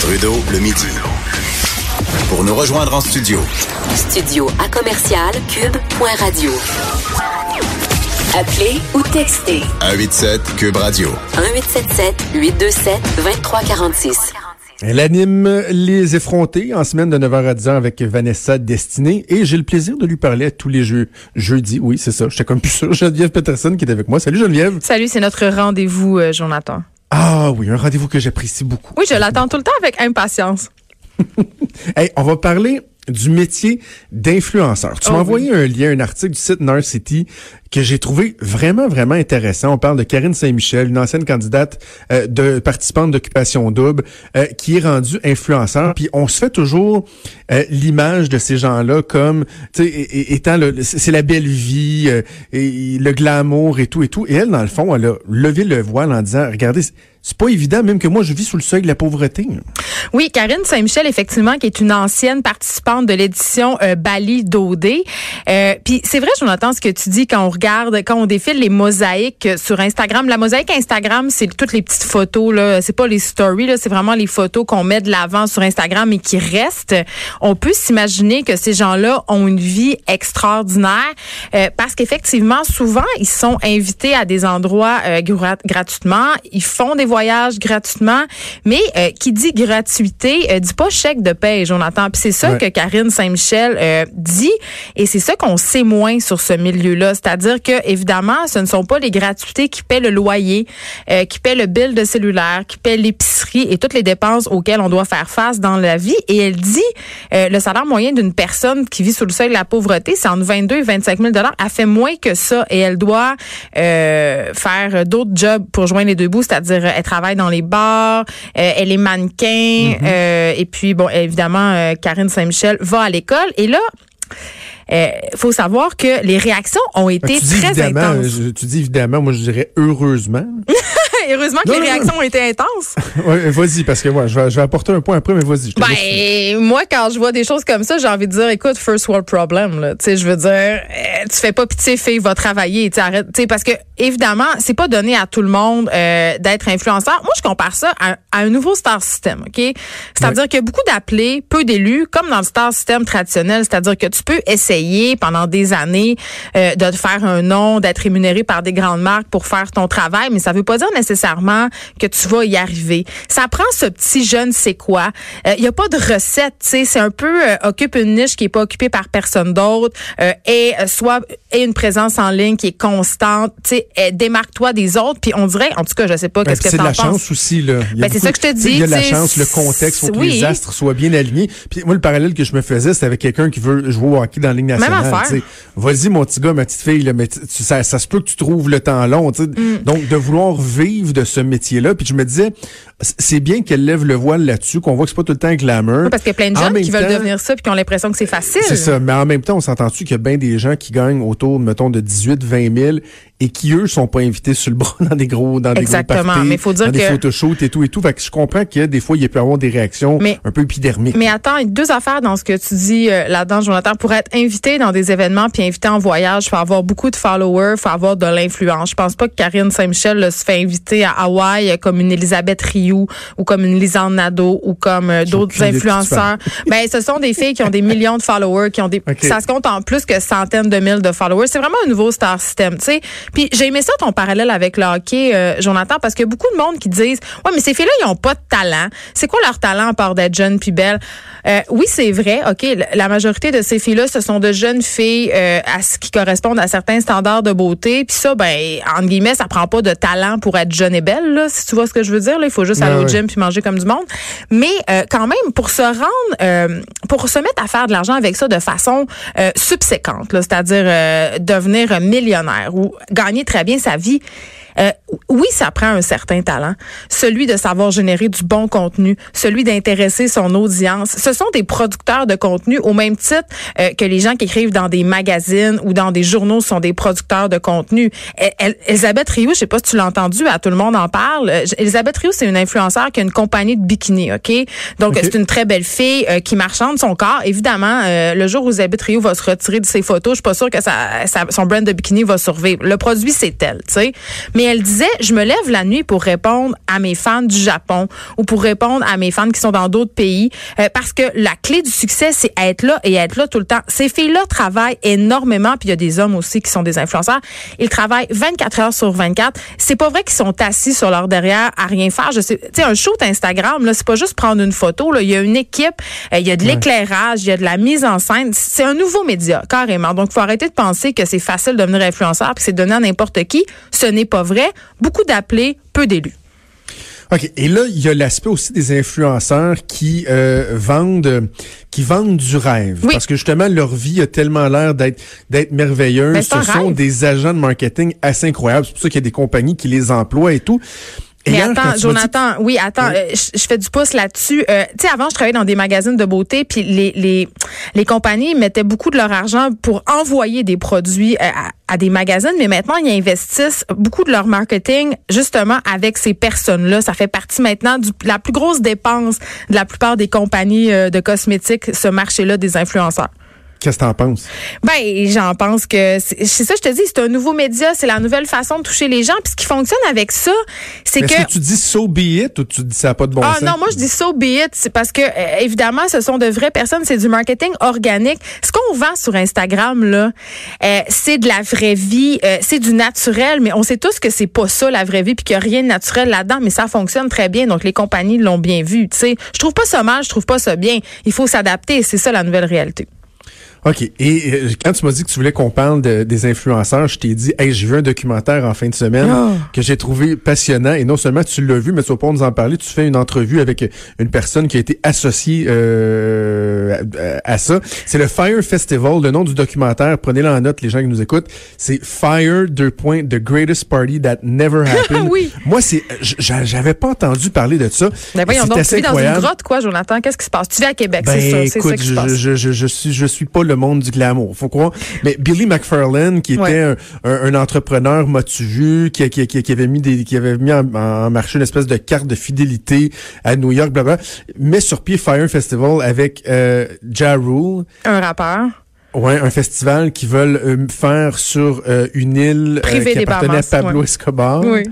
Trudeau, le midi. Pour nous rejoindre en studio. Studio à commercial cube.radio. Appelez ou textez 187 Cube Radio. 1877 827 2346. Elle anime Les Effrontés en semaine de 9h à 10h avec Vanessa Destinée et j'ai le plaisir de lui parler tous les jeux jeudis. Oui, c'est ça. J'étais comme plus sûr. Geneviève Peterson qui est avec moi. Salut Geneviève. Salut, c'est notre rendez-vous, euh, Jonathan. Ah oui, un rendez-vous que j'apprécie beaucoup. Oui, je l'attends tout le temps avec impatience. Hey, on va parler du métier d'influenceur. Tu Oh m'as oui. envoyé un lien, un article du site Nurse City que j'ai trouvé vraiment, vraiment intéressant. On parle de Karine Saint-Michel, une ancienne candidate euh, de participante d'Occupation Double, euh, qui est rendue influenceur. Puis on se fait toujours euh, l'image de ces gens-là comme, tu sais, étant le, c'est la belle vie, euh, et le glamour et tout et tout. Et elle, dans le fond, elle a levé le voile en disant, regardez, c'est- pas évident, même que moi, je vis sous le seuil de la pauvreté. Oui, Karine Saint-Michel, effectivement, qui est une ancienne participante de l'édition euh, Bali Dodé. Euh, Puis c'est vrai, Jonathan, ce que tu dis quand on regarde, quand on défile les mosaïques euh, sur Instagram. La mosaïque Instagram, c'est toutes les petites photos, là. C'est pas les stories, là. C'est vraiment les photos qu'on met de l'avant sur Instagram et qui restent. On peut s'imaginer que ces gens-là ont une vie extraordinaire euh, parce qu'effectivement, souvent, ils sont invités à des endroits euh, gra- gratuitement. Ils font des voyages gratuitement. Mais euh, qui dit gratuité, euh, dit pas chèque de paie, Jonathan. Puis c'est ça Ouais. que Karine Saint-Michel euh, dit. Et c'est ça qu'on sait moins sur ce milieu-là. C'est-à-dire que, évidemment, ce ne sont pas les gratuités qui paient le loyer, euh, qui paient le bill de cellulaire, qui paient l'épicerie et toutes les dépenses auxquelles on doit faire face dans la vie. Et elle dit, euh, le salaire moyen d'une personne qui vit sous le seuil de la pauvreté, c'est entre 22 et 25 000 Elle fait moins que ça et elle doit euh, faire d'autres jobs pour joindre les deux bouts, c'est-à-dire elle travaille dans les bars, euh, elle est mannequin, euh, et puis bon, évidemment, euh, Karine Saint-Michel va à l'école. Et là, euh, faut savoir que les réactions ont été tu dis très intenses. tu dis évidemment, moi je dirais heureusement. Heureusement que Non, les non, non. réactions ont été intenses. Ouais, vas-y, parce que moi, je vais, je vais apporter un point après, mais vas-y. Ben, moi, quand je vois des choses comme ça, j'ai envie de dire, écoute, first world problem, là. Tu sais, je veux dire, euh, tu fais pas pitié, fille, va travailler, tu sais, arrête, tu sais, parce que, évidemment, c'est pas donné à tout le monde, euh, d'être influenceur. Moi, je compare ça à, à un nouveau star system, OK? C'est-à-dire qu'il y a beaucoup d'appelés, peu d'élus, comme dans le star system traditionnel. C'est-à-dire que tu peux essayer pendant des années, euh, de te faire un nom, d'être rémunéré par des grandes marques pour faire ton travail, mais ça veut pas dire nécessairement que tu vas y arriver. Ça prend ce petit jeune c'est quoi. Il y a pas de recette, tu sais, c'est un peu euh, occupe une niche qui est pas occupée par personne d'autre euh, et euh, soit et une présence en ligne qui est constante, tu sais, euh, démarque-toi des autres puis on dirait en tout cas, je sais pas Ben, qu'est-ce que c'est de tu la penses. chance aussi. Là. Ben, c'est ça que je te dis, Il y a la chance, le contexte, faut que oui. les astres soient bien alignés. Puis moi, le parallèle que je me faisais, c'était avec quelqu'un qui veut jouer au hockey dans la Ligue nationale. Vas-y, mon petit gars, ma petite fille, là, mais ça, ça se peut que tu trouves le temps long. Mm. Donc, de vouloir vivre de ce métier-là. Puis je me disais, c'est bien qu'elle lève le voile là-dessus, qu'on voit que c'est pas tout le temps glamour. Oui, parce qu'il y a plein de même qui veulent devenir ça puis qui ont l'impression que c'est facile. C'est ça. Mais en même temps, on s'entend-tu qu'il y a bien des gens qui gagnent autour, mettons, de 18, 20 000 et qui, eux, sont pas invités sur le bras dans des gros, dans des Exactement. gros parties, Mais faut dire dans des photoshoots et tout et tout. Fait que je comprends que des fois, il peut y avoir des réactions Mais- un peu épidermiques. Mais attends, il y a deux affaires dans ce que tu dis euh, là-dedans, Jonathan. Pour être invité dans des événements puis invité en voyage, faut avoir beaucoup de followers, faut avoir de l'influence. Je pense pas que Karine Saint-Michel se fait inviter à Hawaï comme une Elisabeth Rioux ou comme une Lisanne Nadeau ou comme euh, d'autres influenceurs. ben, ce sont des filles qui ont des millions de followers, qui ont des, ça se compte en plus que centaines de mille de followers. C'est vraiment un nouveau star system, tu sais. Puis j'ai aimé ça ton parallèle avec le hockey, euh, Jonathan, parce a beaucoup de monde qui disent, ouais, mais ces filles-là, ils ont pas de talent. C'est quoi leur talent à part d'être jeunes puis belles? Euh, oui, c'est vrai. OK, la- la majorité de ces filles-là, ce sont de jeunes filles euh, à ce qui correspondent à certains standards de beauté. Puis ça, ben, entre guillemets, ça prend pas de talent pour être jeune et belle, là, si tu vois ce que je veux dire. Là, il faut juste Aller au ouais. gym puis manger comme du monde. Mais euh, quand même, pour se rendre, euh, pour se mettre à faire de l'argent avec ça de façon euh, subséquente, c'est-à-dire euh, devenir millionnaire ou gagner très bien sa vie, Euh, oui, ça prend un certain talent, celui de savoir générer du bon contenu, celui d'intéresser son audience. Ce sont des producteurs de contenu au même titre euh, que les gens qui écrivent dans des magazines ou dans des journaux sont des producteurs de contenu. El- Elisabeth Rioux, je sais pas si tu l'as entendu, à tout le monde en parle. Euh, Elisabeth Rioux, c'est une influenceur qui a une compagnie de bikini, OK? Donc, c'est une très belle fille euh, qui marchande son corps. Évidemment, euh, le jour où Elisabeth Rioux va se retirer de ses photos, je suis pas sûre que ça, ça- son brand de bikini va survivre. Le produit, c'est elle, tu sais. Mais elle disait, je me lève la nuit pour répondre à mes fans du Japon ou pour répondre à mes fans qui sont dans d'autres pays euh, parce que la clé du succès, c'est être là et être là tout le temps. Ces filles-là travaillent énormément, puis il y a des hommes aussi qui sont des influenceurs. Ils travaillent 24 heures sur 24. C'est pas vrai qu'ils sont assis sur leur derrière à rien faire. Je sais, tu sais, un shoot Instagram, là, c'est pas juste prendre une photo. Là. Il y a une équipe, euh, il y a de l'éclairage, il y a de la mise en scène. C'est un nouveau média, carrément. Donc, il faut arrêter de penser que c'est facile de devenir influenceur puis c'est donné à n'importe qui. Ce n'est pas vrai. Beaucoup d'appelés, peu d'élus. OK. Et là, il y a l'aspect aussi des influenceurs qui euh, vendent qui vendent du rêve. Oui. Parce que justement, leur vie a tellement l'air d'être d'être merveilleuse. Ben, Ce sont rêve. des agents de marketing assez incroyables. C'est pour ça qu'il y a des compagnies qui les emploient et tout. Et Mais attends, dit- Jonathan, oui, attends, Oui. euh, je, je fais du pouce là-dessus. Euh, tu sais, avant, je travaillais dans des magazines de beauté, puis les, les, les compagnies mettaient beaucoup de leur argent pour envoyer des produits euh, à, à des magazines, mais maintenant, ils investissent beaucoup de leur marketing justement avec ces personnes-là. Ça fait partie maintenant de la plus grosse dépense de la plupart des compagnies euh, de cosmétiques, ce marché-là des influenceurs. Qu'est-ce que t'en penses? Ben, j'en pense que c'est ça, je te dis, c'est un nouveau média, c'est la nouvelle façon de toucher les gens. Puis ce qui fonctionne avec ça, c'est Est-ce que que tu dis so be it ou tu dis ça n'a pas de bon ah sens? non, moi je dis so be it, c'est parce que euh, évidemment ce sont de vraies personnes, c'est du marketing organique. Ce qu'on vend sur Instagram là, euh, c'est de la vraie vie, euh, c'est du naturel, mais on sait tous que c'est pas ça la vraie vie puis qu'il y a rien de naturel là-dedans, mais ça fonctionne très bien. Donc les compagnies l'ont bien vu, tu sais. Je trouve pas ça mal, je trouve pas ça bien. Il faut s'adapter, c'est ça la nouvelle réalité. OK. Et euh, quand tu m'as dit que tu voulais qu'on parle de- des influenceurs, je t'ai dit, hey, j'ai vu un documentaire en fin de semaine Oh. que j'ai trouvé passionnant. Et non seulement tu l'as vu, mais tu vas pas nous en parler. Tu fais une entrevue avec une personne qui a été associée euh, à, à ça. C'est le Fire Festival. Le nom du documentaire, prenez-le en note, les gens qui nous écoutent. C'est Fire, deux points, The Greatest Party That Never Happened. Oui. Moi, c'est, j'a- j'avais pas entendu parler de ça. Ben voyons donc, tu vis dans une grotte quoi, Jonathan Qu'est-ce qui se passe? Tu vis à Québec, Ben, c'est ça, c'est ça écoute, qui se je, passe. je, je, je suis je suis pas le monde du glamour, faut croire. Mais Billy McFarlane, qui était Ouais. un, un, un entrepreneur m'as-tu vu, qui, qui, qui, qui avait mis des qui avait mis en, en marché une espèce de carte de fidélité à New York, blablabla, met sur pied Fire Festival avec euh, Ja Rule. Un rappeur. Ouais, un festival qui veulent euh, faire sur euh, une île euh, qui appartenait à Pablo ouais. Escobar. Oui.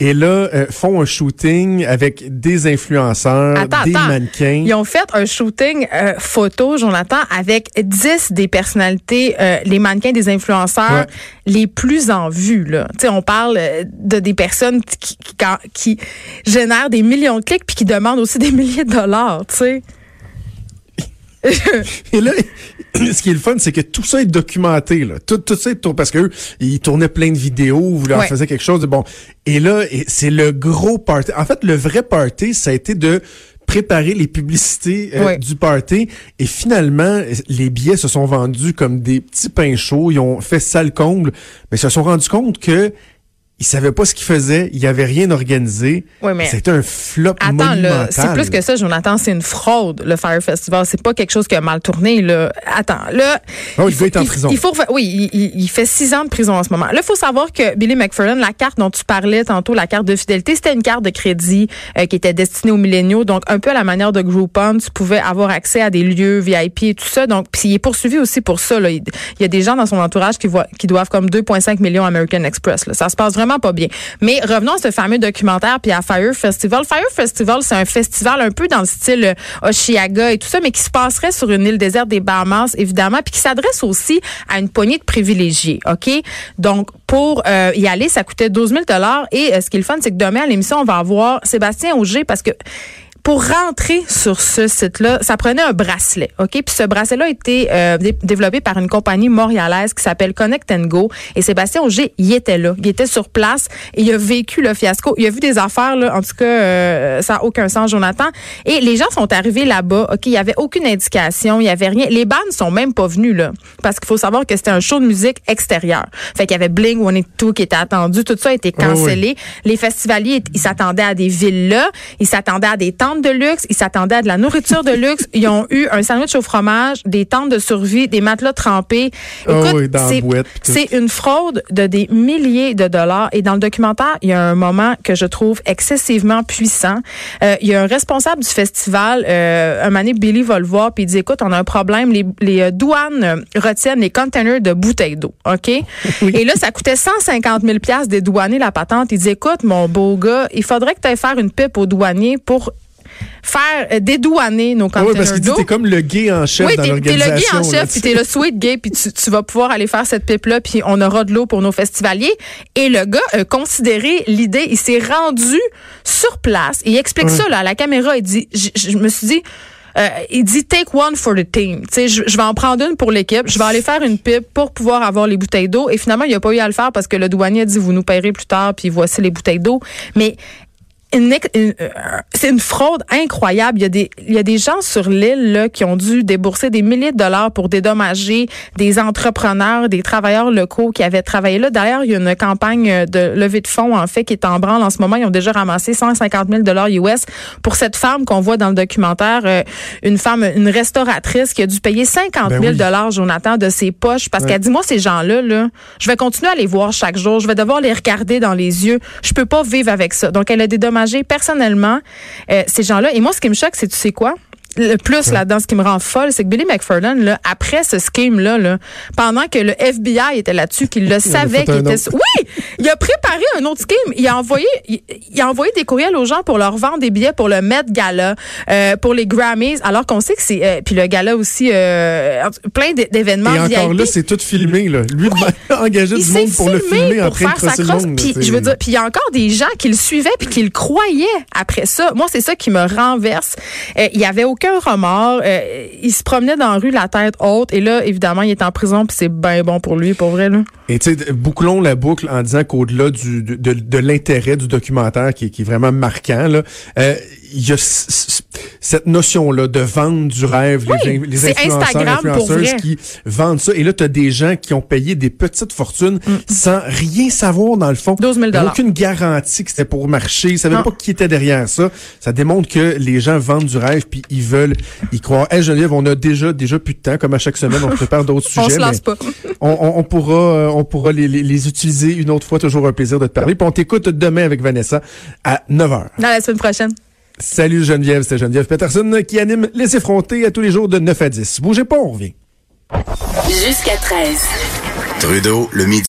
Et là, euh, font un shooting avec des influenceurs, Attends, des attends. mannequins. Ils ont fait un shooting euh, photo, Jonathan, avec 10 des personnalités, euh, les mannequins des influenceurs Ouais. les plus en vue. Là. On parle euh, de des personnes qui, qui, génèrent des millions de clics puis qui demandent aussi des milliers de dollars. Sais. Et là, ce qui est le fun, c'est que tout ça est documenté. Là. Tout, tout ça est tourné parce qu'eux, ils tournaient plein de vidéos, vous leur Ouais. faisaient quelque chose de bon. Et là, c'est le gros party. En fait, le vrai party, ça a été de préparer les publicités euh, du party. Et finalement, les billets se sont vendus comme des petits pains chauds. Ils ont fait sale comble, mais ils se sont rendus compte que ils savaient pas ce qu'ils faisaient. Il avait rien organisé. Mais- C'était un flop Attends, monumental. c'est plus que ça, Jonathan, c'est une fraude, le Fire Festival. C'est pas quelque chose qui a mal tourné, là. Attends, là. Oh, il faut- doit être en prison. Il faut, oui, il, il- il fait six ans de prison en ce moment. Là, il faut savoir que Billy McFarlane, la carte dont tu parlais tantôt, la carte de fidélité, c'était une carte de crédit euh, qui était destinée aux milléniaux. Donc, un peu à la manière de Groupon, tu pouvais avoir accès à des lieux VIP et tout ça. Donc, puis il est poursuivi aussi pour ça, là. Il, il y a des gens dans son entourage qui, voient, qui doivent comme 2,5 millions American Express, là. Ça se passe vraiment pas bien. Mais revenons à ce fameux documentaire puis à Fire Festival. Fire Festival, c'est un festival un peu dans le style euh, Oshiaga et tout ça, mais qui se passerait sur une île déserte des Bahamas, évidemment, puis qui s'adresse aussi à une poignée de privilégiés, OK? Donc, pour euh, y aller, ça coûtait 12 000 Et euh, ce qui est le fun, c'est que demain, à l'émission, on va avoir Sébastien Auger, parce que pour rentrer sur ce site-là, ça prenait un bracelet, OK? Puis ce bracelet-là a été euh, dé- développé par une compagnie montréalaise qui s'appelle Connect and Go. Et Sébastien Auger, il était là. Il était sur place et il a vécu le fiasco. Il a vu des affaires, là. En tout cas, euh, ça n'a aucun sens, Jonathan. Et les gens sont arrivés là-bas, OK? Il n'y avait aucune indication, il n'y avait rien. Les bandes sont même pas venus, là. Parce qu'il faut savoir que c'était un show de musique extérieur. Fait qu'il y avait Bling 182 qui était attendu. Tout ça a été oui. cancellé. Les festivaliers, ils s'attendaient à des villas, ils s'attendaient à des tentes de luxe, ils s'attendaient à de la nourriture de luxe. Ils ont eu un sandwich au fromage, des tentes de survie, des matelas trempés. Oh Écoute, oui, c'est, une fraude de des milliers de dollars. Et dans le documentaire, il y a un moment que je trouve excessivement puissant. Euh, il y a un responsable du festival, euh, un mané Billy va le voir, puis il dit, écoute, on a un problème. Les, les euh, douanes retiennent les containers de bouteilles d'eau, OK? Et là, ça coûtait 150 000 pièces dédouaner la patente. Il dit, écoute, mon beau gars, il faudrait que tu ailles faire une pipe aux douaniers pour faire euh, dédouaner nos Ah oui, containers parce qu'il dit t'es comme le gay en chef Oui, dans t'es t'es le gay l'organisation. en chef, puis t'es le sweet gay, puis tu, tu vas pouvoir aller faire cette pipe-là, puis on aura de l'eau pour nos festivaliers. Et le gars a considéré l'idée, il s'est rendu sur place, et il explique ça là, à la caméra, il dit, je me suis dit, euh, il dit take one for the team. Tu sais, je, vais en prendre une pour l'équipe. Je vais aller faire une pipe pour pouvoir avoir les bouteilles d'eau. Et finalement, il a pas eu à le faire parce que le douanier a dit vous nous paierez plus tard. Puis voici les bouteilles d'eau. Mais une ex- une- euh, c'est une fraude incroyable. Il y a des, il y a des gens sur l'île là, qui ont dû débourser des milliers de dollars pour dédommager des entrepreneurs, des travailleurs locaux qui avaient travaillé là. D'ailleurs, il y a une campagne de levée de fonds en fait qui est en branle en ce moment. Ils ont déjà ramassé 150 000 dollars US pour cette femme qu'on voit dans le documentaire, euh, une femme, une restauratrice qui a dû payer 50 000 Ben oui. dollars, Jonathan, de ses poches parce qu'elle dit moi ces gens-là, là, je vais continuer à les voir chaque jour, je vais devoir les regarder dans les yeux, je peux pas vivre avec ça. Donc elle a dédommagé personnellement euh, ces gens-là. Et moi, ce qui me choque, c'est tu sais quoi? Le plus là-dedans, ce qui me rend folle, c'est que Billy McFarland, là, après ce scheme-là, là, pendant que le FBI était là-dessus, qu'il le savait, qu'il était... Oui! Il a préparé un autre scheme. Il a envoyé, il, il a envoyé des courriels aux gens pour leur vendre des billets pour le Met Gala, euh, pour les Grammys, alors qu'on sait que c'est... euh, puis le gala aussi, euh, plein d'événements Et encore VIP. là, c'est tout filmé. Là. Lui a engagé Il du monde pour le filmer en pour train de faire sa crosse. Puis je veux dire, puis il y a encore des gens qui le suivaient puis qui le croyaient après ça. Moi, c'est ça qui me renverse. Euh, il y avait aucun remords. Euh, il se promenait dans la rue la tête haute et là, évidemment, il est en prison puis c'est bien bon pour lui, pour vrai là. Et tu sais, bouclons la boucle en disant qu'au-delà du, de, de, l'intérêt du documentaire qui, est- qui est vraiment marquant, là, euh, il y a cette notion-là de vendre du rêve, Oui, les, les influenceurs, influenceuses qui vendent ça. Et là, tu as des gens qui ont payé des petites fortunes sans rien savoir dans le fond. 12 000 Il y a aucune garantie que c'était pour marcher. Ils savaient Non. pas qui était derrière ça. Ça démontre que les gens vendent du rêve puis ils veulent y croire. Hey Geneviève, on a déjà déjà plus de temps. Comme à chaque semaine, on prépare d'autres On sujets. se lance pas. on, on- on pourra, euh, on pourra les, les- les utiliser une autre fois. Toujours un plaisir de te parler. Puis on t'écoute demain avec Vanessa à 9h. Dans la semaine prochaine. Salut Geneviève, c'est Geneviève Peterson qui anime Les effrontés à tous les jours de 9 à 10. Bougez pas, on revient. Jusqu'à 13. Trudeau, le midi.